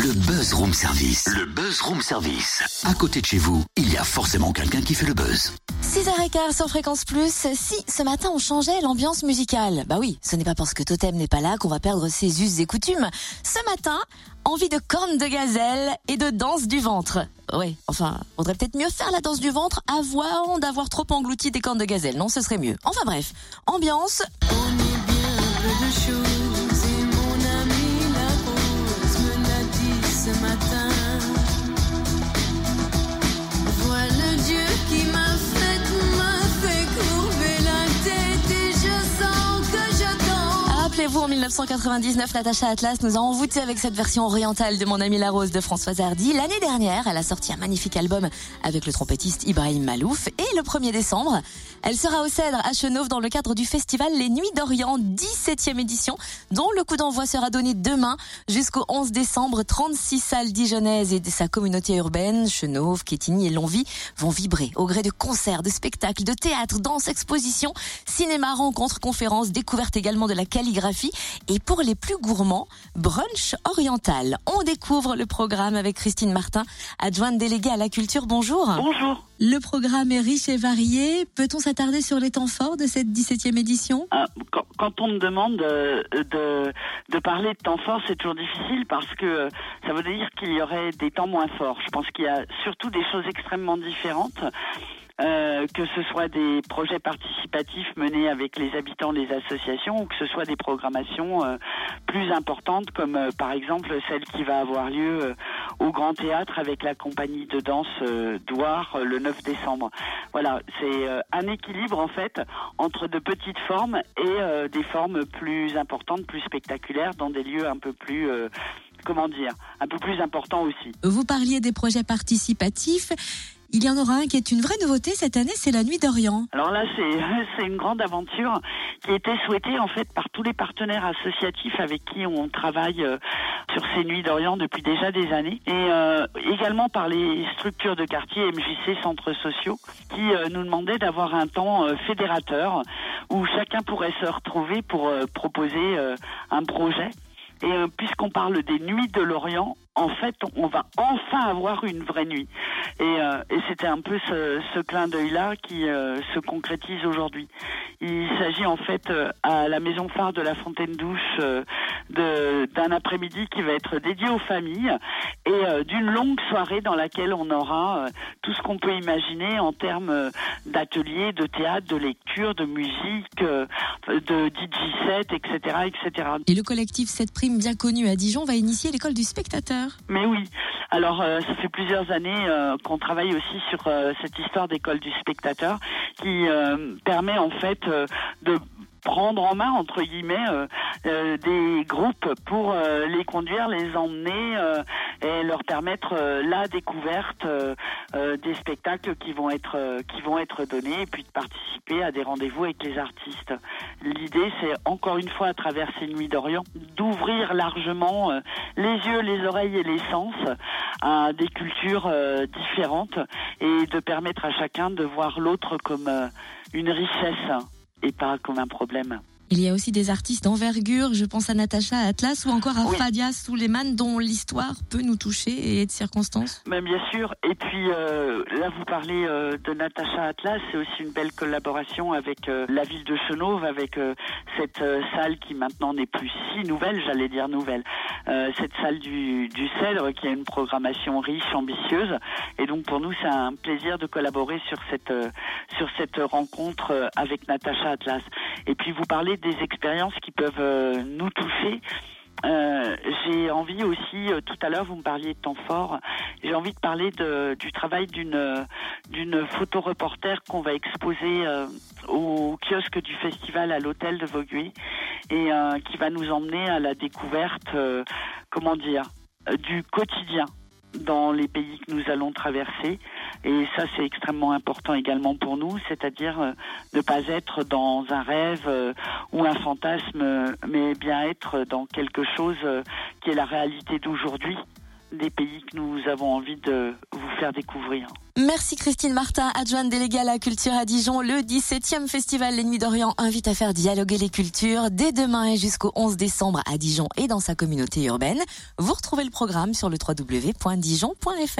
Le Buzz Room Service. Le Buzz Room Service. À côté de chez vous, il y a forcément quelqu'un qui fait le buzz. 6h15 sur Fréquence Plus. Si ce matin on changeait l'ambiance musicale, bah oui, ce n'est pas parce que Totem n'est pas là qu'on va perdre ses us et coutumes. Ce matin, envie de cornes de gazelle et de danse du ventre. Oui, enfin, faudrait peut-être mieux faire la danse du ventre avant d'avoir trop englouti des cornes de gazelle. Non, ce serait mieux. Enfin bref, ambiance. On est bien peu de en 1999, Natacha Atlas nous a envoûtés avec cette version orientale de Mon ami la rose de Françoise Hardy. L'année dernière, elle a sorti un magnifique album avec le trompettiste Ibrahim Malouf. Et le 1er décembre, elle sera au Cèdre à Chenauve dans le cadre du festival Les Nuits d'Orient, 17e édition, dont le coup d'envoi sera donné demain jusqu'au 11 décembre. 36 salles dijonnaises et de sa communauté urbaine, Chenauve, Quétigny et Longwy, vont vibrer au gré de concerts, de spectacles, de théâtre, danse, expositions, cinéma, rencontres, conférences, découvertes également de la calligraphie. Et pour les plus gourmands, brunch oriental. On découvre le programme avec Christine Martin, adjointe déléguée à la culture. Bonjour. Bonjour. Le programme est riche et varié. Peut-on s'attarder sur les temps forts de cette 17e édition? Ah, quand, quand on me demande euh, de, de parler de temps forts, c'est toujours difficile parce que euh, ça veut dire qu'il y aurait des temps moins forts. Je pense qu'il y a surtout des choses extrêmement différentes. Euh, que ce soit des projets participatifs menés avec les habitants des associations ou que ce soit des programmations euh, plus importantes comme euh, par exemple celle qui va avoir lieu euh, au Grand Théâtre avec la compagnie de danse euh, Douar le 9 décembre. Voilà, c'est un équilibre en fait entre de petites formes et des formes plus importantes, plus spectaculaires dans des lieux un peu plus comment dire, un peu plus importants aussi. Vous parliez des projets participatifs. Il y en aura un qui est une vraie nouveauté cette année, c'est la Nuit d'Orient. Alors là, c'est une grande aventure qui été souhaitée en fait par tous les partenaires associatifs avec qui on travaille euh, sur ces nuits d'Orient depuis déjà des années, et euh, également par les structures de quartier MJC centres sociaux qui euh, nous demandaient d'avoir un temps fédérateur où chacun pourrait se retrouver pour proposer un projet. Et puisqu'on parle des nuits de l'Orient, en fait, on va enfin avoir une vraie nuit. Et, euh, et c'était un peu ce, ce clin d'œil-là qui euh, se concrétise aujourd'hui. Il s'agit en fait euh, à la maison phare de la Fontaine Douce euh, d'un après-midi qui va être dédié aux familles et euh, d'une longue soirée dans laquelle on aura euh, tout ce qu'on peut imaginer en termes euh, d'ateliers, de théâtre, de lecture, de musique, de DJ set, etc., etc. Et le collectif Cette Prime, bien connu à Dijon, va initier l'école du spectateur. Mais oui. Alors, ça fait plusieurs années qu'on travaille aussi sur cette histoire d'école du spectateur qui permet en fait de prendre en main entre guillemets euh, euh, des groupes pour euh, les conduire, les emmener et leur permettre la découverte des spectacles qui vont être qui vont être donnés et puis de participer à des rendez-vous avec les artistes. L'idée c'est encore une fois à travers ces nuits d'Orient d'ouvrir largement les yeux, les oreilles et les sens à des cultures différentes et de permettre à chacun de voir l'autre comme une richesse et pas comme un problème. Il y a aussi des artistes d'envergure, je pense à Natacha Atlas ou encore à Oui. Fadia dont l'histoire peut nous toucher et être circonstance. Mais bien sûr. Et puis euh, là, vous parlez euh, de Natacha Atlas. C'est aussi une belle collaboration avec euh, la ville de Chenauve, avec euh, cette euh, salle qui maintenant n'est plus si nouvelle, j'allais dire nouvelle. Euh, cette salle du, du Cèdre qui a une programmation riche, ambitieuse. Et donc pour nous, c'est un plaisir de collaborer sur cette euh, sur cette rencontre avec Natacha Atlas. Et puis vous parlez des expériences qui peuvent euh, nous toucher. Euh, j'ai envie aussi, euh, tout à l'heure vous me parliez de temps fort, j'ai envie de parler de, du travail d'une d'une photoreporter qu'on va exposer euh, au kiosque du festival à l'hôtel de Vaugué et euh, qui va nous emmener à la découverte, euh, comment dire, du quotidien dans les pays que nous allons traverser. Et ça, c'est extrêmement important également pour nous, c'est-à-dire euh, ne pas être dans un rêve euh, ou un fantasme, euh, mais bien être dans quelque chose qui est la réalité d'aujourd'hui, des pays que nous avons envie de vous faire découvrir. Merci Christine Martin, adjointe déléguée à la culture à Dijon. Le 17e festival Les Nuits d'Orient invite à faire dialoguer les cultures dès demain et jusqu'au 11 décembre à Dijon et dans sa communauté urbaine. Vous retrouvez le programme sur le www.dijon.fr.